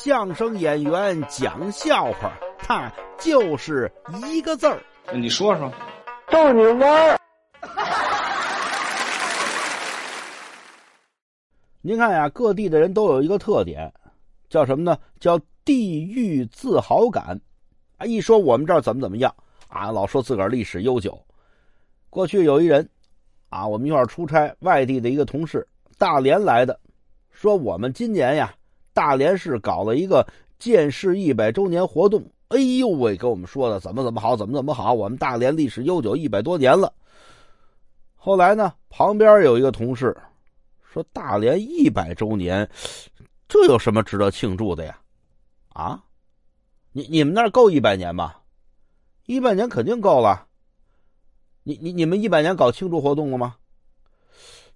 相声演员讲笑话，他就是一个字儿。你说说，逗你玩儿。您看呀，各地的人都有一个特点，叫什么呢？叫地域自豪感。啊，一说我们这儿怎么怎么样啊，老说自个儿历史悠久。过去有一人，啊，我们一块儿出差，外地的一个同事，大连来的，说我们今年呀。大连市搞了一个建市一百周年活动，哎呦喂，给我们说的怎么怎么好，怎么怎么好。我们大连历史悠久一百多年了。后来呢，旁边有一个同事说：“大连一百周年，这有什么值得庆祝的呀？”啊，你你们那儿够一百年吗？一百年肯定够了。你你你们一百年搞庆祝活动了吗？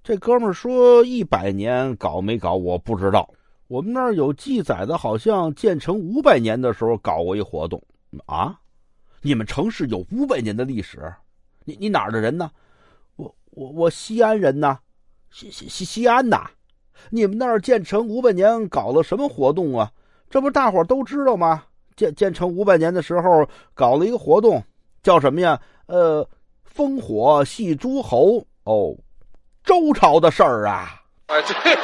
这哥们说：“一百年搞没搞，我不知道。”我们那儿有记载的，好像建成五百年的时候搞过一活动啊！你们城市有五百年的历史？你你哪儿的人呢？我我我西安人呐，西西西西安呐！你们那儿建成五百年搞了什么活动啊？这不大伙都知道吗？建建成五百年的时候搞了一个活动，叫什么呀？呃，烽火戏诸侯哦，周朝的事儿啊！哎，对。